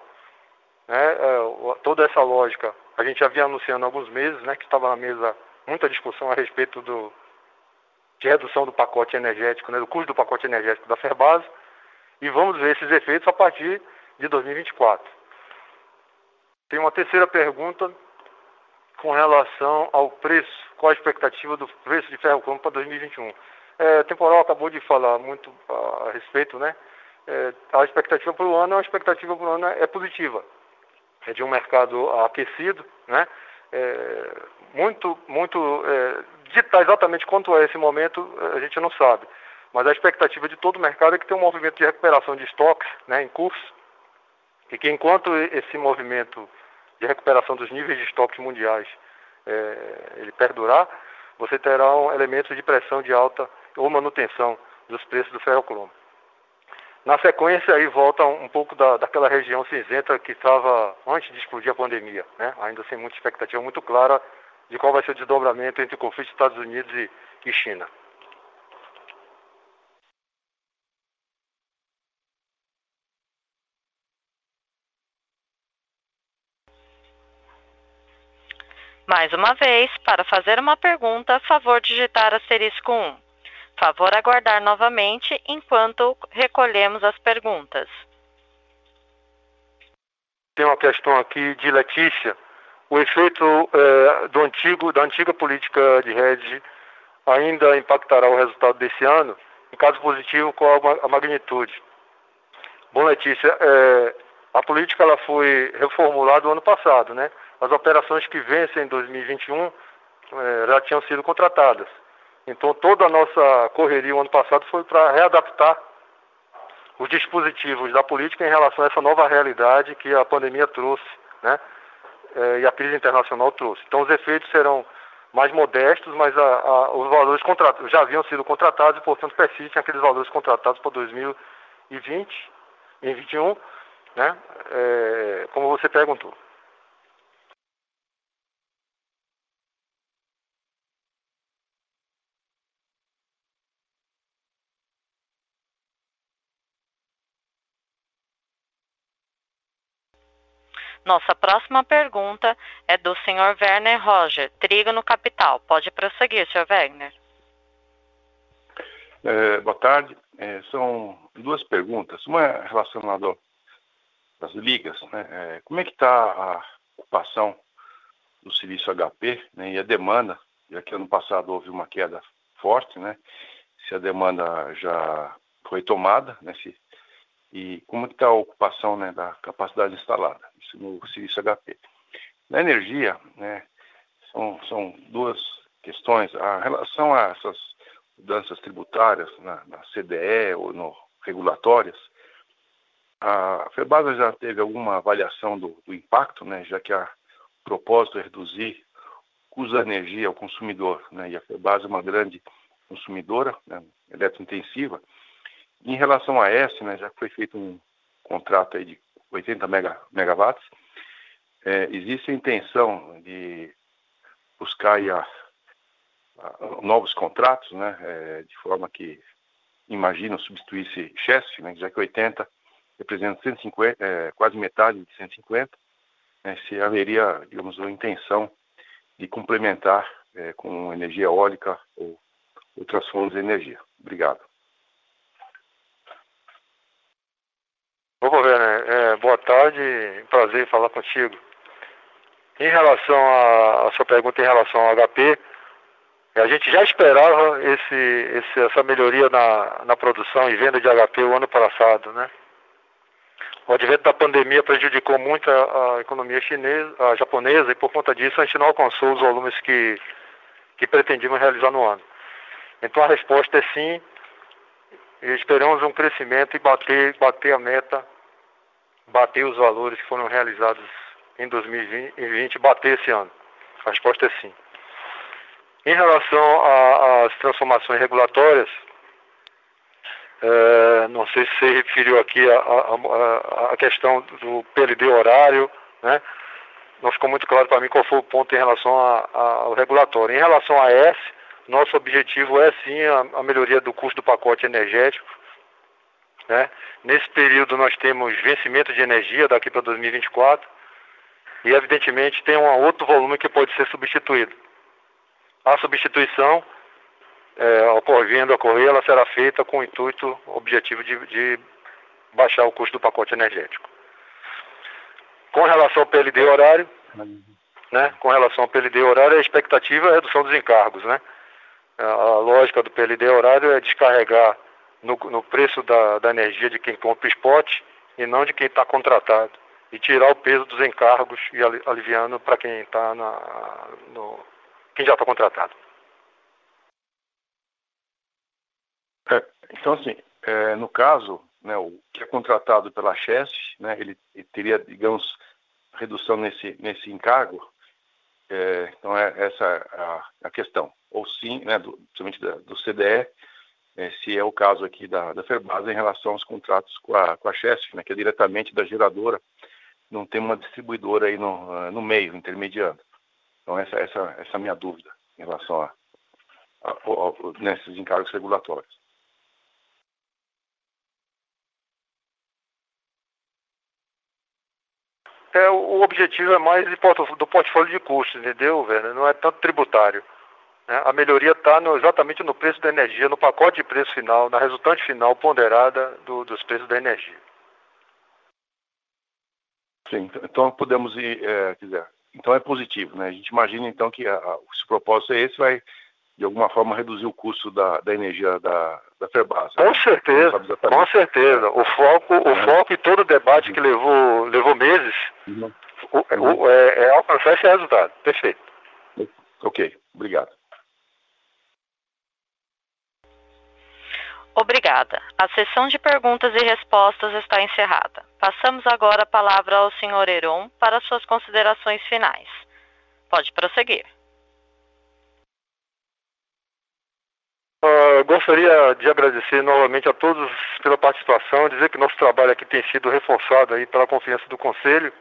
né, é, toda essa lógica a gente já vinha anunciando há alguns meses, né, que estava na mesa muita discussão a respeito do, de redução do pacote energético, né, do custo do pacote energético da Ferbasa, e vamos ver esses efeitos a partir de 2024. Tem uma terceira pergunta com relação ao preço, qual a expectativa do preço de ferro cromo para 2021. É, temporal acabou de falar muito a respeito, né? É, a expectativa para o ano, a expectativa para o ano é positiva é de um mercado aquecido, né? É, muito, muito é, ditar exatamente quanto é esse momento a gente não sabe, mas a expectativa de todo o mercado é que tem um movimento de recuperação de estoques, né, em curso, e que enquanto esse movimento de recuperação dos níveis de estoques mundiais é, ele perdurar, você terá um elementos de pressão de alta ou manutenção dos preços do ferrocromo. Na sequência, aí volta um pouco da, daquela região cinzenta que estava antes de explodir a pandemia, né? ainda sem muita expectativa muito clara de qual vai ser o desdobramento entre o conflito Estados Unidos e, e China. Mais uma vez, para fazer uma pergunta, favor digitar asterisco 1. Favor aguardar novamente enquanto recolhemos as perguntas. Tem uma questão aqui de Letícia. O efeito é, do antigo, da antiga política de rede ainda impactará o resultado desse ano? Em caso positivo, qual a magnitude? Bom, Letícia, é, a política ela foi reformulada no ano passado, né? As operações que vencem em 2021 é, já tinham sido contratadas. Então toda a nossa correria o ano passado foi para readaptar os dispositivos da política em relação a essa nova realidade que a pandemia trouxe, né? É, e a crise internacional trouxe. Então os efeitos serão mais modestos, mas a, a, os valores contratados já haviam sido contratados e, portanto, persistem aqueles valores contratados para 2020 e 2021, né? É, como você perguntou. Nossa próxima pergunta é do Sr. Werner Roger, Trigo no Capital. Pode prosseguir, Sr. Werner. É, boa tarde. É, são duas perguntas. Uma é relacionada às ligas. Né? É, como é que está a ocupação do silício HP né, e a demanda, já que ano passado houve uma queda forte, né? se a demanda já foi tomada, né? se e como está a ocupação né, da capacidade instalada, no silício HP. Na energia, né, são, são duas questões. A relação a essas mudanças tributárias na, na CDE ou no regulatórias, a FEBASA já teve alguma avaliação do, do impacto, né, já que a propósito é reduzir o custo da energia ao consumidor, né, e a FEBASA é uma grande consumidora né, eletrointensiva, em relação a S, né, já foi feito um contrato aí de 80 mega, megawatts, é, existe a intenção de buscar a, a, novos contratos, né, é, de forma que imaginam substituir-se Chesf, né, já que 80 representa 150, é, quase metade de 150, né, se haveria, digamos, a intenção de complementar é, com energia eólica ou outras fontes de energia. Obrigado. Ô, Werner, é, boa tarde, prazer em falar contigo. Em relação à sua pergunta em relação ao HP, a gente já esperava esse, esse, essa melhoria na, na produção e venda de HP o ano passado, né? O advento da pandemia prejudicou muito a, a, economia chinesa, a japonesa, e por conta disso a gente não alcançou os volumes que, que pretendíamos realizar no ano. Então a resposta é sim, e esperamos um crescimento e bater, bater a meta bater os valores que foram realizados em 2020, bater esse ano? A resposta é sim. Em relação às transformações regulatórias, é, não sei se você referiu aqui a, a, a, questão do PLD horário, né? não ficou muito claro para mim qual foi o ponto em relação ao regulatório. Em relação a S, nosso objetivo é sim a, a melhoria do custo do pacote energético, né? Nesse período nós temos vencimento de energia daqui para 2024 e evidentemente tem um outro volume que pode ser substituído. A substituição, é, ocorrendo a ocorrer, ela será feita com o intuito objetivo de, de baixar o custo do pacote energético. Com relação ao PLD horário, né, com relação ao PLD horário, a expectativa é a redução dos encargos. Né? A lógica do PLD horário é descarregar no, no preço da, da, energia de quem compra o spot e não de quem está contratado. E tirar o peso dos encargos e aliviando para quem está no. quem já está contratado. É, então, assim, é, no caso, né, o que é contratado pela Chess, né, ele, ele, teria, digamos, redução nesse, nesse encargo, É, então, é essa a, a questão. Ou sim, né, do, principalmente da, do CDE, é, se é o caso aqui da, da Ferbasa em relação aos contratos com a, com a Chesf, né, que é diretamente da geradora, não tem uma distribuidora aí no, no meio, intermediando. Então, essa, essa, essa é a minha dúvida em relação a, a, a, a nesses encargos regulatórios. É, o objetivo é mais do portfólio de custos, entendeu, velho? Não é tanto tributário. Né? A melhoria está exatamente no preço da energia, no pacote de preço final, na resultante final ponderada do, dos preços da energia. Sim, então podemos ir, é, quiser. Então é positivo, né? A gente imagina então que a, a, se o propósito é esse, vai de alguma forma reduzir o custo da, da energia da, da Ferbasa. Com né? certeza, com certeza. O foco, o é. foco e todo o debate que levou, levou meses uhum. o, uhum. O, é, é alcançar esse resultado. Perfeito. Ok, obrigado. Obrigada. A sessão de perguntas e respostas está encerrada. Passamos agora a palavra ao Sr. Heron para suas considerações finais. Pode prosseguir. Uh, gostaria de agradecer novamente a todos pela participação, dizer que nosso trabalho aqui tem sido reforçado aí pela confiança do Conselho,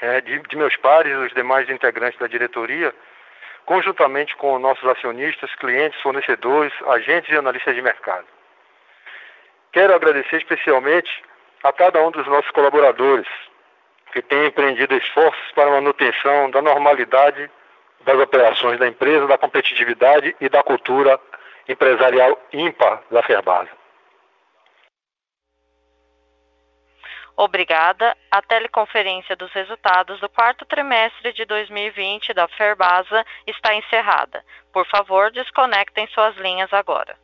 é, de, de meus pares os demais integrantes da diretoria, conjuntamente com nossos acionistas, clientes, fornecedores, agentes e analistas de mercado. Quero agradecer especialmente a cada um dos nossos colaboradores que tem empreendido esforços para a manutenção da normalidade das operações da empresa, da competitividade e da cultura empresarial ímpar da Ferbasa. Obrigada. A teleconferência dos resultados do quarto trimestre de 2020 da Ferbasa está encerrada. Por favor, desconectem suas linhas agora.